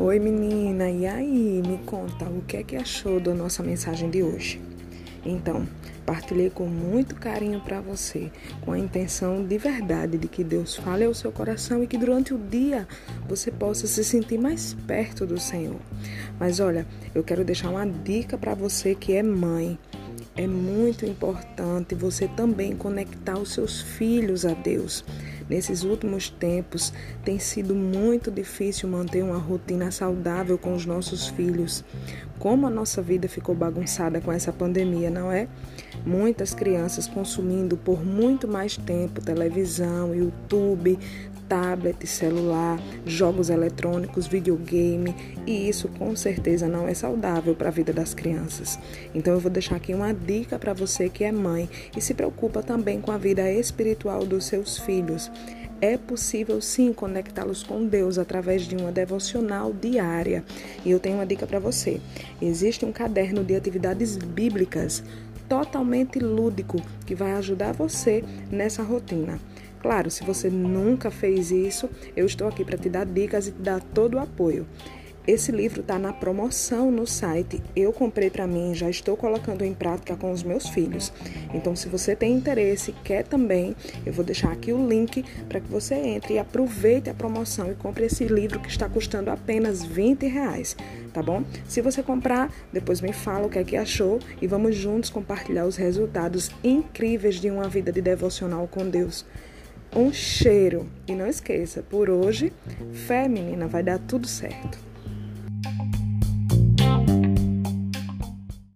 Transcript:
Oi menina, e aí? Me conta o que é que achou da nossa mensagem de hoje? Então, partilhei com muito carinho para você, com a intenção de verdade de que Deus fale ao seu coração e que durante o dia você possa se sentir mais perto do Senhor. Mas olha, eu quero deixar uma dica para você que é mãe. É muito importante você também conectar os seus filhos a Deus. Nesses últimos tempos, tem sido muito difícil manter uma rotina saudável com os nossos filhos. Como a nossa vida ficou bagunçada com essa pandemia, não é? Muitas crianças consumindo por muito mais tempo televisão, YouTube, tablet, celular, jogos eletrônicos, videogame, e isso com certeza não é saudável para a vida das crianças. Então eu vou deixar aqui uma dica para você que é mãe e se preocupa também com a vida espiritual dos seus filhos. É possível sim conectá-los com Deus através de uma devocional diária. E eu tenho uma dica para você. Existe um caderno de atividades bíblicas totalmente lúdico que vai ajudar você nessa rotina. Claro, se você nunca fez isso, eu estou aqui para te dar dicas e te dar todo o apoio. Esse livro está na promoção no site. Eu comprei para mim, já estou colocando em prática com os meus filhos. Então, se você tem interesse, quer também, eu vou deixar aqui o link para que você entre e aproveite a promoção e compre esse livro que está custando apenas 20 reais, tá bom? Se você comprar, depois me fala o que é que achou e vamos juntos compartilhar os resultados incríveis de uma vida de devocional com Deus um cheiro. E não esqueça, por hoje, fé, menina, vai dar tudo certo.